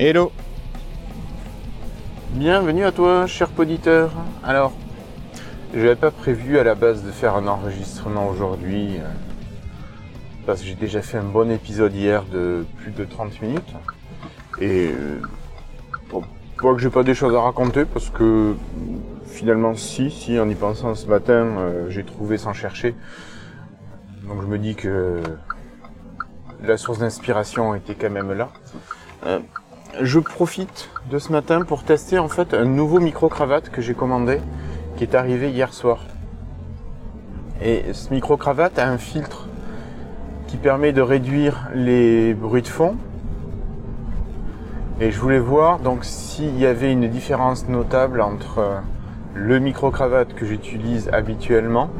Hello Bienvenue à toi, cher poditeur. Alors, je n'avais pas prévu à la base de faire un enregistrement aujourd'hui, euh, parce que j'ai déjà fait un bon épisode hier de plus de 30 minutes. Et euh, bon, que j'ai pas des choses à raconter, parce que finalement, si, si, en y pensant ce matin, euh, j'ai trouvé sans chercher. Donc je me dis que la source d'inspiration était quand même là. Euh, je profite de ce matin pour tester en fait un nouveau micro-cravate que j'ai commandé, qui est arrivé hier soir. Et ce micro-cravate a un filtre qui permet de réduire les bruits de fond. Et je voulais voir donc s'il y avait une différence notable entre le micro-cravate que j'utilise habituellement,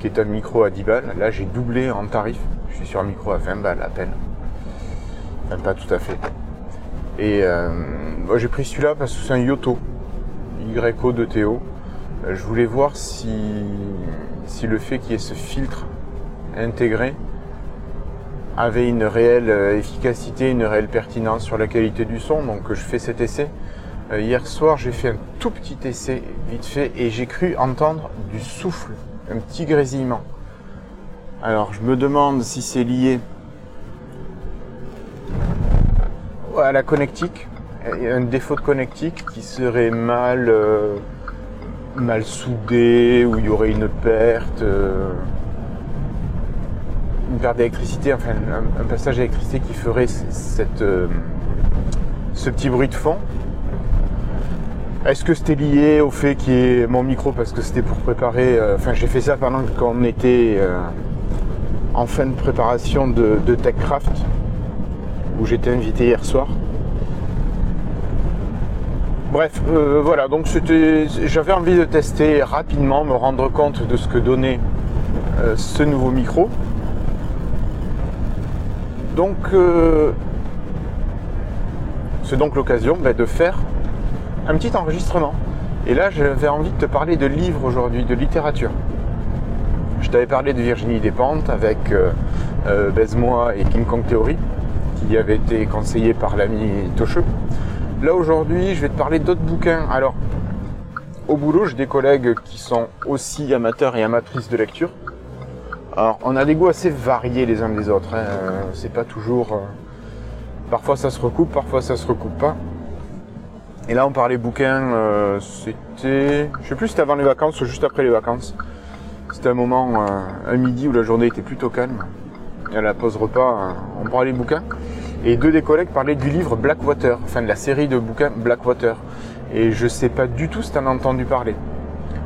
qui est un micro à 10 balles. Là, j'ai doublé en tarif. Je suis sur un micro à 20 balles à peine. Même pas tout à fait. Et euh, j'ai pris celui-là parce que c'est un Yoto. YO de Théo. Euh, je voulais voir si, si le fait qu'il y ait ce filtre intégré avait une réelle euh, efficacité, une réelle pertinence sur la qualité du son. Donc je fais cet essai. hier soir, j'ai fait un tout petit essai vite fait et j'ai cru entendre du souffle, un petit grésillement. Alors je me demande si c'est lié à la connectique. A un défaut de connectique qui serait mal, euh, mal soudé, où il y aurait une perte, euh, une perte d'électricité, enfin un, passage d'électricité qui ferait euh, ce petit bruit de fond. Est-ce que c'était lié au fait qu'il y ait mon micro parce que c'était pour préparer, enfin j'ai fait ça pendant qu'on était en fin de préparation de TechCraft où j'étais invité hier soir. Bref, euh, voilà, donc j'avais envie de tester rapidement, me rendre compte de ce que donnait euh, ce nouveau micro. Donc, euh, c'est donc l'occasion ben, de faire un petit enregistrement. Et là, j'avais envie de te parler de livres aujourd'hui, de littérature. Je t'avais parlé de Virginie Despentes avec euh, et King Kong Theory qui avait été conseillé par l'ami Tocheux. Là aujourd'hui, je vais te parler d'autres bouquins. Alors, au boulot, j'ai des collègues qui sont aussi amateurs et amatrices de lecture. Alors, on a des goûts assez variés les uns des autres. Hein. C'est pas toujours. Euh, parfois ça se recoupe, parfois ça se recoupe pas. Et là, on parlait bouquins. Euh, c'était. Je sais plus si c'était avant les vacances ou juste après les vacances. C'était un moment, euh, un midi où la journée était plutôt calme à la pause repas, on parlait bouquins. Et deux des collègues parlaient du livre Blackwater, enfin de la série de bouquins Blackwater. Et je sais pas du tout si tu en as entendu parler.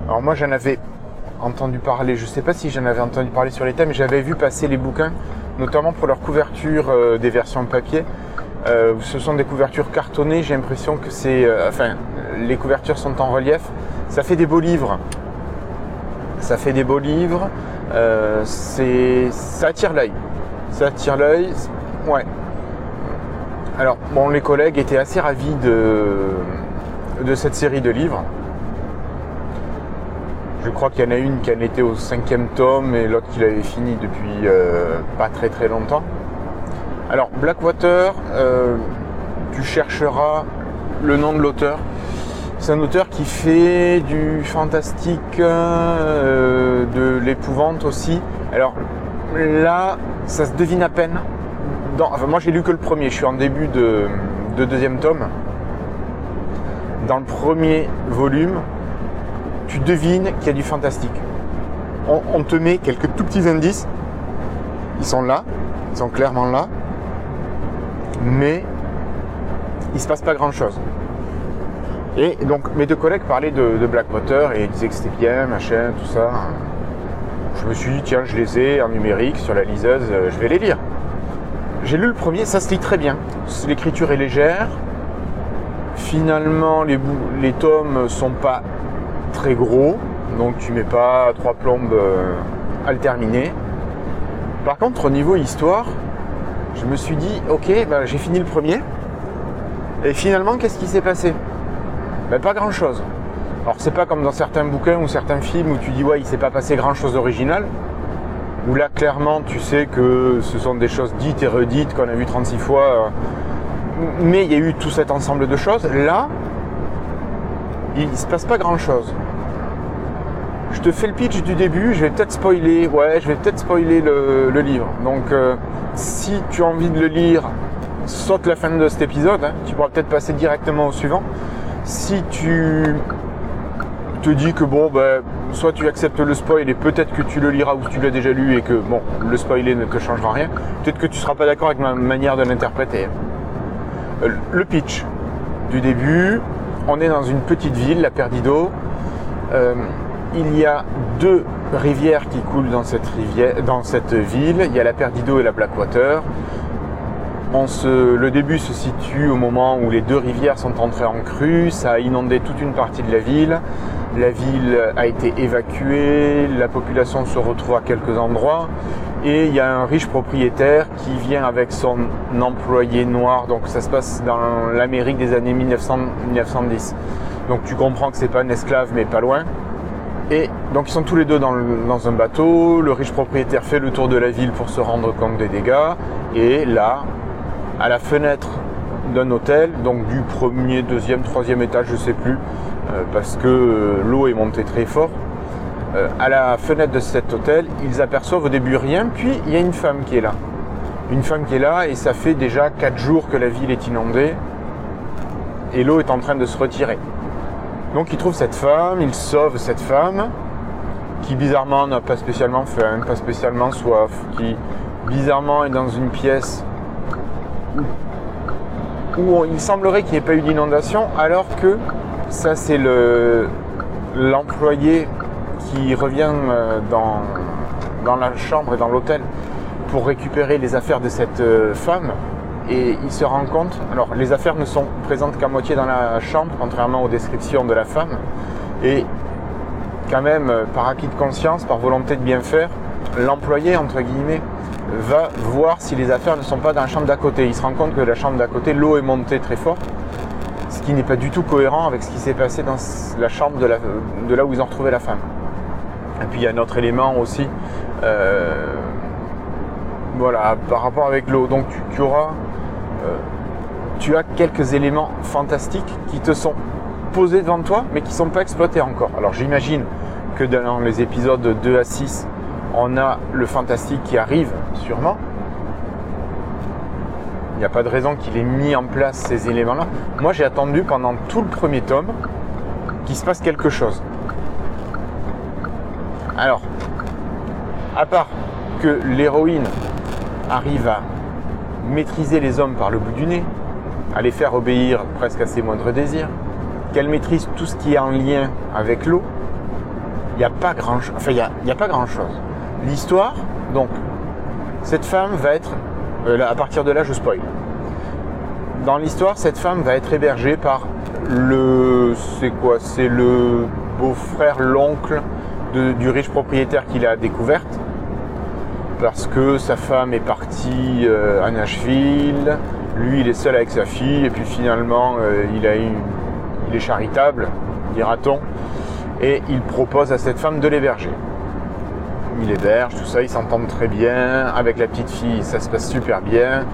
Alors moi j'en avais entendu parler, je sais pas si j'en avais entendu parler sur les thèmes, j'avais vu passer les bouquins, notamment pour leur couverture euh, des versions papier. Euh, ce sont des couvertures cartonnées, j'ai l'impression que c'est. Euh, enfin, les couvertures sont en relief. Ça fait des beaux livres. Ça fait des beaux livres. c'est, ça attire l'œil ça attire l'œil. Ouais. Alors, bon, les collègues étaient assez ravis de, cette série de livres. Je crois qu'il y en a une qui en était au cinquième tome et l'autre qui l'avait fini depuis euh, pas très très longtemps. Alors, Blackwater, euh, tu chercheras le nom de l'auteur. C'est un auteur qui fait du fantastique, euh, de l'épouvante aussi. Alors, Là, ça se devine à peine. Moi, j'ai lu que le premier. Je suis en début de, deuxième tome. Dans le premier volume, tu devines qu'il y a du fantastique. On, te met quelques tout petits indices. Ils sont là, ils sont clairement là, mais il se passe pas grand chose. Et donc mes deux collègues parlaient de, de Blackwater et ils disaient que c'était bien, machin, tout ça je me suis dit, tiens, je les ai en numérique sur la liseuse, euh, je vais les lire. J'ai lu le premier, ça se lit très bien. L'écriture est légère. Finalement, les, les tomes sont pas très gros, donc tu mets pas trois plombes euh, à le terminer. Par contre, au niveau histoire, je me suis dit, ok, bah, j'ai fini le premier. Et finalement, qu'est-ce qui s'est passé? Ben, Pas grand-chose. Alors c'est pas comme dans certains bouquins ou certains films où tu dis ouais il s'est pas passé grand chose d'original. Où là clairement tu sais que ce sont des choses dites et redites qu'on a vu 36 fois. mais il y a eu tout cet ensemble de choses. Là, il ne se passe pas grand-chose. Je te fais le pitch du début, je vais peut-être spoiler, ouais, je vais peut-être spoiler le, livre. Donc, euh, si tu as envie de le lire, saute la fin de cet épisode, hein. tu pourras peut-être passer directement au suivant. Si tu te dis que bon, ben, soit tu acceptes le spoil et peut-être que tu le liras ou tu l'as déjà lu et que bon, le spoiler ne te changera rien, peut-être que tu ne seras pas d'accord avec ma manière de l'interpréter. Euh, le pitch du début, on est dans une petite ville, la Perdido. Euh, il y a deux rivières qui coulent dans cette, ville. Il y a la Perdido et la Blackwater. Le début se situe au moment où les deux rivières sont entrées en crue. Ça a inondé toute une partie de la ville. La ville a été évacuée. La population se retrouve à quelques endroits. Et il y a un riche propriétaire qui vient avec son employé noir. Donc ça se passe dans l'Amérique des années 1910. Donc tu comprends que c'est pas un esclave, mais pas loin. Et donc ils sont tous les deux dans, un bateau, le riche propriétaire fait le tour de la ville pour se rendre compte des dégâts, et là, à la fenêtre d'un hôtel, donc du premier, deuxième, troisième étage, je ne sais plus, euh, parce que euh, l'eau est montée très fort, euh, à la fenêtre de cet hôtel, ils aperçoivent au début rien, puis il y a une femme qui est là. Une femme qui est là, et ça fait déjà quatre jours que la ville est inondée, et l'eau est en train de se retirer. Donc il trouve cette femme, il sauve cette femme, qui bizarrement n'a pas spécialement faim, pas spécialement soif, qui bizarrement est dans une pièce où, il semblerait qu'il n'y ait pas eu d'inondation, alors que ça c'est l'employé qui revient euh, dans, dans la chambre et dans l'hôtel pour récupérer les affaires de cette euh, femme. Et il se rend compte, alors les affaires ne sont présentes qu'à moitié dans la chambre, contrairement aux descriptions de la femme, et quand même, par acquis de conscience, par volonté de bien faire, l'employé, entre guillemets, va voir si les affaires ne sont pas dans la chambre d'à côté. Il se rend compte que la chambre d'à côté, l'eau est montée très fort, ce qui n'est pas du tout cohérent avec ce qui s'est passé dans la chambre de, là où ils ont retrouvé la femme. Et puis il y a un autre élément aussi, euh, voilà, par rapport avec l'eau. Donc tu auras euh, tu as quelques éléments fantastiques qui te sont posés devant toi, mais qui ne sont pas exploités encore. Alors j'imagine que dans les épisodes 2 à 6, on a le fantastique qui arrive sûrement. Il n'y a pas de raison qu'il ait mis en place ces éléments-là. Moi, j'ai attendu pendant tout le premier tome qu'il se passe quelque chose. Alors, à part que l'héroïne arrive à maîtriser les hommes par le bout du nez, à les faire obéir presque à ses moindres désirs, qu'elle maîtrise tout ce qui est en lien avec l'eau, il n'y a pas grand chose. Enfin, il n'y a, pas grand chose. L'histoire, donc, cette femme va être, euh, à partir de là, je spoil. Dans l'histoire, cette femme va être hébergée par le, c'est quoi C'est le beau-frère, l'oncle du riche propriétaire qu'il a découverte. Parce que sa femme est partie euh, à Nashville, lui il est seul avec sa fille, et puis finalement euh, il, est charitable, dira-t-on, et il propose à cette femme de l'héberger. Il héberge, tout ça, ils s'entendent très bien, avec la petite fille ça se passe super bien.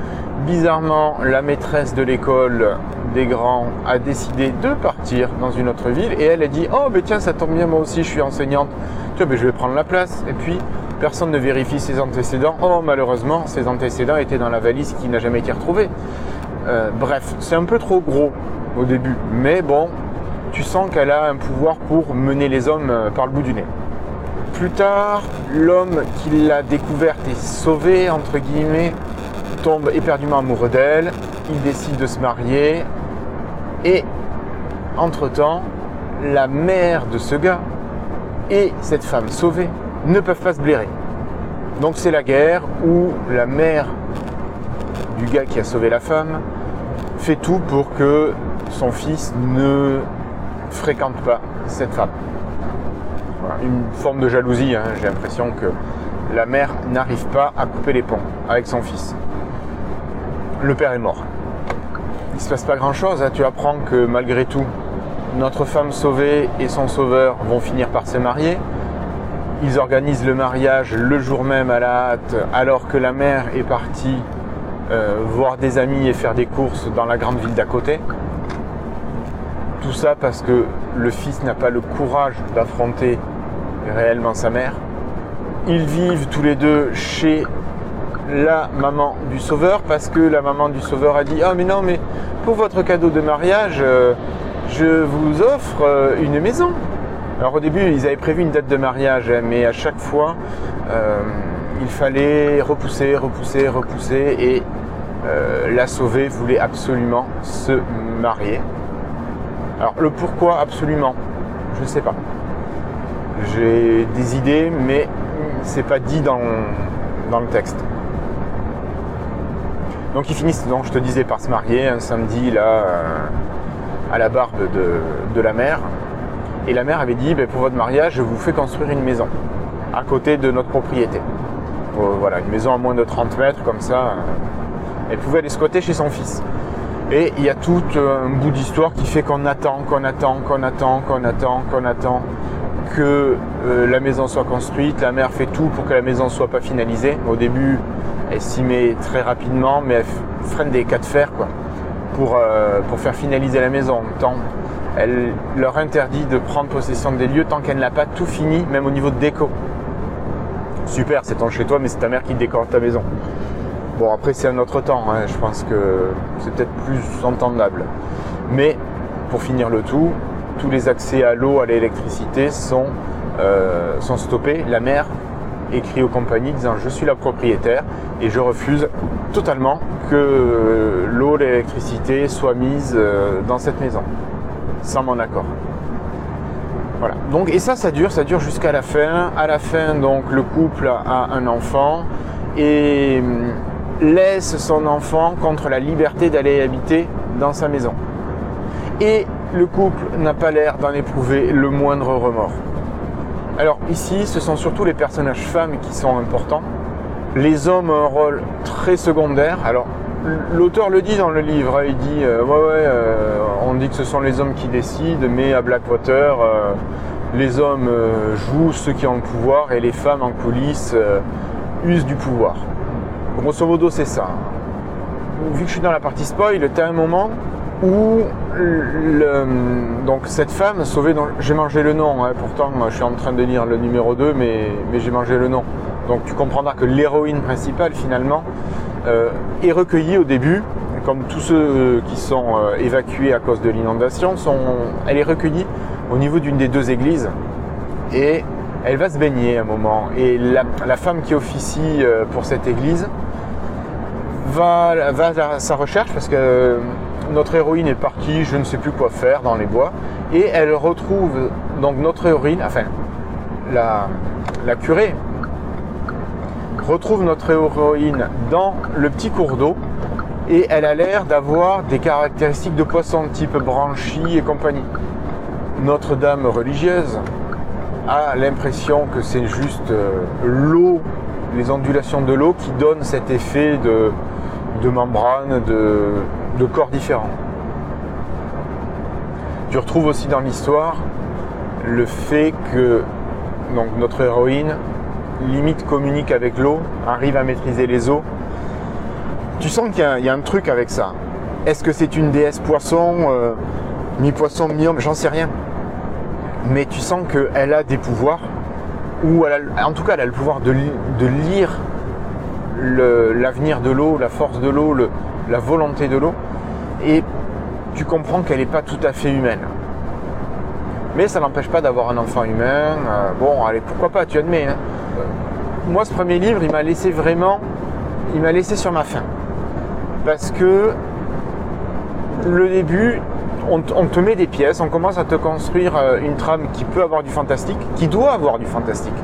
Bizarrement, la maîtresse de l'école des grands a décidé de partir dans une autre ville, et elle a dit, oh ben tiens ça tombe bien, moi aussi je suis enseignante, tu ben, je vais prendre la place, et puis personne ne vérifie ses antécédents. Oh, malheureusement, ses antécédents étaient dans la valise qui n'a jamais été retrouvée. Euh, bref, c'est un peu trop gros au début, mais bon, tu sens qu'elle a un pouvoir pour mener les hommes euh, par le bout du nez. Plus tard, l'homme qui l'a découverte et sauvée, entre guillemets, tombe éperdument amoureux d'elle, il décide de se marier, et entre-temps, la mère de ce gars et cette femme sauvée ne peuvent pas se blairer. Donc c'est la guerre où la mère du gars qui a sauvé la femme fait tout pour que son fils ne fréquente pas cette femme. Une forme de jalousie, hein. j'ai l'impression que la mère n'arrive pas à couper les ponts avec son fils. Le père est mort. Il ne se passe pas grand-chose, hein. tu apprends que malgré tout, notre femme sauvée et son sauveur vont finir par se marier. Ils organisent le mariage le jour même à la hâte, alors que la mère est partie euh, voir des amis et faire des courses dans la grande ville d'à côté. Tout ça parce que le fils n'a pas le courage d'affronter réellement sa mère. Ils vivent tous les deux chez la maman du sauveur parce que la maman du sauveur a dit Ah, mais non, mais pour votre cadeau de mariage, euh, je vous offre euh, une maison. Alors au début, ils avaient prévu une date de mariage, hein, mais à chaque fois, euh, il fallait repousser, repousser, repousser, et la sauvée voulait absolument se marier. Alors le pourquoi absolument, je ne sais pas. J'ai des idées, mais c'est pas dit dans, dans le texte. Donc ils finissent, donc je te disais, par se marier un samedi là euh, à la barbe de, la mère. Et la mère avait dit, ben, pour votre mariage, je vous fais construire une maison à côté de notre propriété. Euh, voilà, une maison à moins de 30 mètres comme ça. Euh, elle pouvait aller squatter chez son fils. Et il y a tout un bout d'histoire qui fait qu'on attend, qu'on attend, qu'on attend, qu'on attend, qu'on attend que la maison soit construite. La mère fait tout pour que la maison soit pas finalisée. Au début, elle s'y met très rapidement, mais elle freine des cas de fer quoi, pour, euh, pour faire finaliser la maison. Tant elle leur interdit de prendre possession des lieux tant qu'elle n'a pas tout fini, même au niveau de déco. Super, c'est ton chez toi, mais c'est ta mère qui décore ta maison. Bon, après, c'est un autre temps, hein. je pense que c'est peut-être plus entendable. Mais pour finir le tout, tous les accès à l'eau, à l'électricité sont, euh, stoppés. La mère écrit aux compagnies disant je suis la propriétaire et je refuse totalement que l'eau, l'électricité soient mises euh, dans cette maison sans mon accord. Voilà. Donc et ça ça dure, ça dure jusqu'à la fin. À la fin donc le couple a un enfant et hum, laisse son enfant contre la liberté d'aller habiter dans sa maison. Et le couple n'a pas l'air d'en éprouver le moindre remords. Alors ici, ce sont surtout les personnages femmes qui sont importants. Les hommes ont un rôle très secondaire. Alors l'auteur le dit dans le livre, hein. il dit euh, ouais ouais, euh, on dit que ce sont les hommes qui décident, mais à Blackwater, euh, les hommes jouent ceux qui ont le pouvoir et les femmes en coulisses usent du pouvoir. Grosso modo, c'est ça. Vu que je suis dans la partie spoil, tu as un moment où donc cette femme sauvée, j'ai mangé le nom, hein, pourtant je suis en train de lire le numéro 2, mais, j'ai mangé le nom. Donc tu comprendras que l'héroïne principale finalement euh, est recueillie au début, comme tous ceux euh, qui sont euh, évacués à cause de l'inondation, elle est recueillie au niveau d'une des deux églises et elle va se baigner un moment. Et la, femme qui officie pour cette église va, va à sa recherche parce que notre héroïne est partie, je ne sais plus quoi faire dans les bois, et elle retrouve donc notre héroïne, enfin la, la curée retrouve notre héroïne dans le petit cours d'eau et elle a l'air d'avoir des caractéristiques de poisson type branchie et compagnie. Notre-Dame religieuse a l'impression que c'est juste euh, l'eau, les ondulations de l'eau qui donnent cet effet de, de membrane, de, corps différents. Tu retrouves aussi dans l'histoire le fait que notre héroïne limite communique avec l'eau, arrive à maîtriser les eaux. Tu sens qu'il y, a un truc avec ça. Est-ce que c'est une déesse poisson, euh, mi-poisson, mi-homme, j'en sais rien. Mais tu sens qu'elle a des pouvoirs, ou en tout cas elle a le pouvoir de lire l'avenir de l'eau, la force de l'eau, la volonté de l'eau, et tu comprends qu'elle n'est pas tout à fait humaine. Mais ça n'empêche pas d'avoir un enfant humain. Euh, bon, allez, pourquoi pas, tu admets. Hein. Moi, ce premier livre, il m'a laissé vraiment, sur ma faim. Parce que le début, on, on, te met des pièces, on commence à te construire euh, une trame qui peut avoir du fantastique, qui doit avoir du fantastique.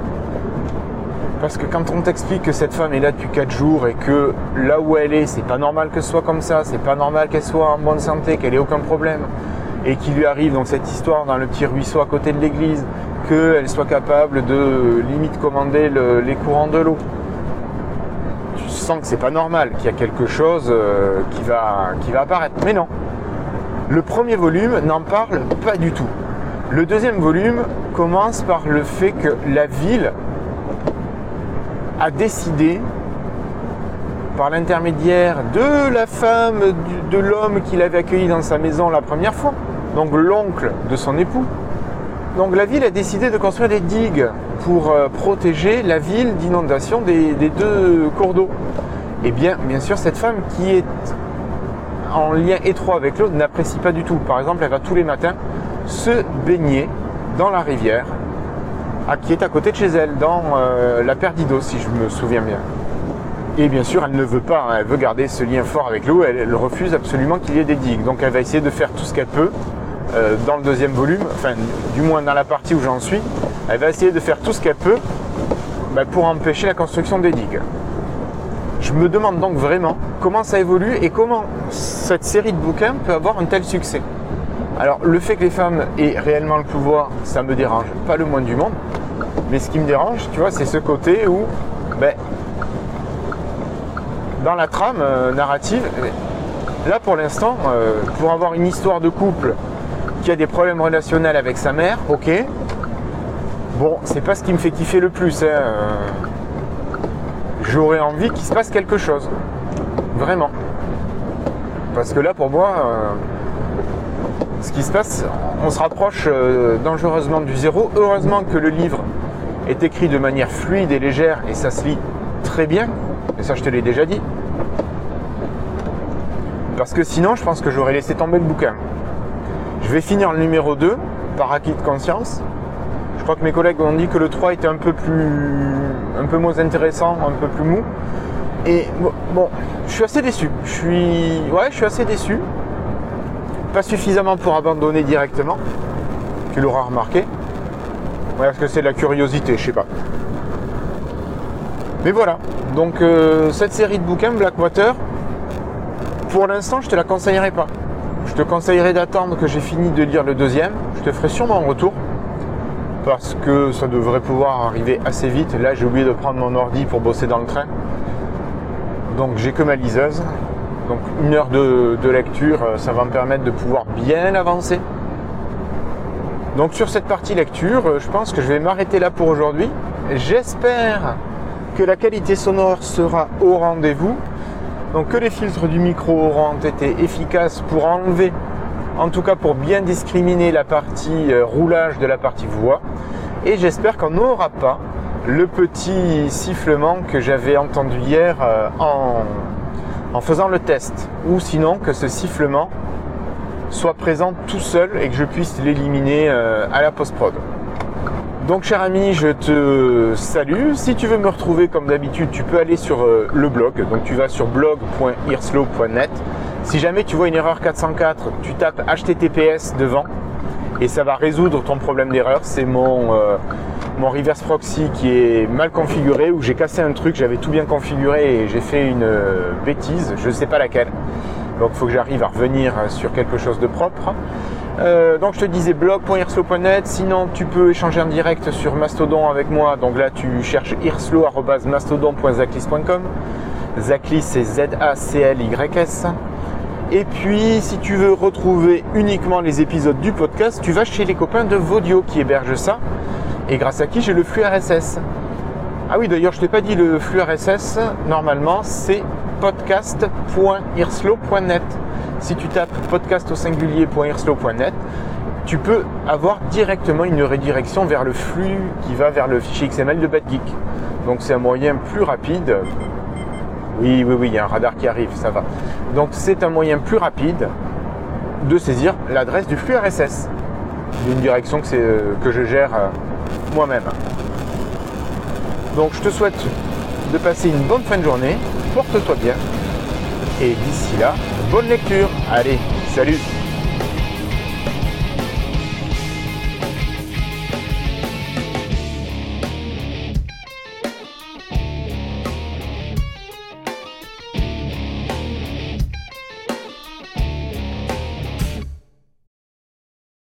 Parce que quand on t'explique que cette femme est là depuis 4 jours et que là où elle est, c'est pas normal que ce soit comme ça, c'est pas normal qu'elle soit en bonne santé, qu'elle ait aucun problème, et qu'il lui arrive donc cette histoire dans le petit ruisseau à côté de l'église, qu'elle soit capable de limite commander les courants de l'eau. Tu sens que c'est pas normal, qu'il y a quelque chose euh, qui, va, qui va apparaître. Mais non. Le premier volume n'en parle pas du tout. Le deuxième volume commence par le fait que la ville a décidé, par l'intermédiaire de la femme de l'homme qu'il avait accueilli dans sa maison la première fois, donc l'oncle de son époux. Donc la ville a décidé de construire des digues pour euh, protéger la ville d'inondation des, deux cours d'eau. Et eh bien, bien sûr, cette femme qui est en lien étroit avec l'eau n'apprécie pas du tout. Par exemple, elle va tous les matins se baigner dans la rivière qui est à côté de chez elle, dans euh, la Perdido, si je me souviens bien. Et bien sûr, elle ne veut pas, hein, elle veut garder ce lien fort avec l'eau, elle, refuse absolument qu'il y ait des digues. Donc elle va essayer de faire tout ce qu'elle peut euh, dans le deuxième volume, enfin du moins dans la partie où j'en suis, elle va essayer de faire tout ce qu'elle peut bah, pour empêcher la construction des digues. Je me demande donc vraiment comment ça évolue et comment cette série de bouquins peut avoir un tel succès. Alors le fait que les femmes aient réellement le pouvoir, ça me dérange pas le moins du monde. Mais ce qui me dérange, tu vois, c'est ce côté où, ben, dans la trame euh, narrative, là pour l'instant, euh, pour avoir une histoire de couple qui a des problèmes relationnels avec sa mère, ok. Bon, c'est pas ce qui me fait kiffer le plus. Hein, euh. J'aurais envie qu'il se passe quelque chose. Vraiment. Parce que là, pour moi, ce qui se passe, on se rapproche dangereusement du zéro. Heureusement que le livre est écrit de manière fluide et légère et ça se lit très bien. Et ça, je te l'ai déjà dit. Parce que sinon, je pense que j'aurais laissé tomber le bouquin. Je vais finir le numéro 2 par acquis de conscience. Je crois que mes collègues ont dit que le 3 était un peu plus. un peu moins intéressant, un peu plus mou. Et bon, je suis assez déçu. Je suis. Ouais, je suis assez déçu. Pas suffisamment pour abandonner directement. Tu l'auras remarqué. Est-ce que c'est de la curiosité Je sais pas. Mais voilà. Donc euh, cette série de bouquins Blackwater, pour l'instant, je te la conseillerais pas. Je te conseillerais d'attendre que j'ai fini de lire le deuxième. Je te ferai sûrement un retour. Parce que ça devrait pouvoir arriver assez vite. Là, j'ai oublié de prendre mon ordi pour bosser dans le train. Donc j'ai que ma liseuse. Donc une heure de, de lecture, euh, ça va me permettre de pouvoir bien avancer. Donc sur cette partie lecture, euh, je pense que je vais m'arrêter là pour aujourd'hui. J'espère que la qualité sonore sera au rendez-vous. Donc que les filtres du micro auront été efficaces pour enlever, en tout cas pour bien discriminer la partie euh, roulage de la partie voix. Et j'espère qu'on n'aura pas le petit sifflement que j'avais entendu hier euh, en, en faisant le test. Ou sinon que ce sifflement soit présent tout seul et que je puisse l'éliminer euh, à la post-prod. Donc cher ami, je te salue. Si tu veux me retrouver comme d'habitude, tu peux aller sur euh, le blog. Donc tu vas sur blog.irslow.net. Si jamais tu vois une erreur 404, tu tapes HTTPS devant et ça va résoudre ton problème d'erreur. C'est mon, euh, mon reverse proxy qui est mal configuré où j'ai cassé un truc, j'avais tout bien configuré et j'ai fait une bêtise, je ne sais pas laquelle. Donc il faut que j'arrive à revenir sur quelque chose de propre. Euh, donc je te disais blog.irslo.net, sinon tu peux échanger en direct sur Mastodon avec moi. Donc là tu cherches irslo.mastodon.zaclis.com. Zaclis c'est Z-A-C-L-Y-S. Et puis si tu veux retrouver uniquement les épisodes du podcast, tu vas chez les copains de Vodio qui hébergent ça. Et grâce à qui j'ai le flux RSS. Ah oui d'ailleurs je t'ai pas dit le flux RSS, normalement c'est podcast.irslo.net. Si tu tapes podcast au singulier.irslo.net, tu peux avoir directement une redirection vers le flux qui va vers le fichier XML de BadGeek. Donc c'est un moyen plus rapide. Oui, oui, oui, il y a un radar qui arrive, ça va. Donc c'est un moyen plus rapide de saisir l'adresse du flux RSS d'une direction que, euh, que je gère euh, moi-même. Donc je te souhaite de passer une bonne fin de journée porte-toi bien. Et d'ici là, bonne lecture. Allez, salut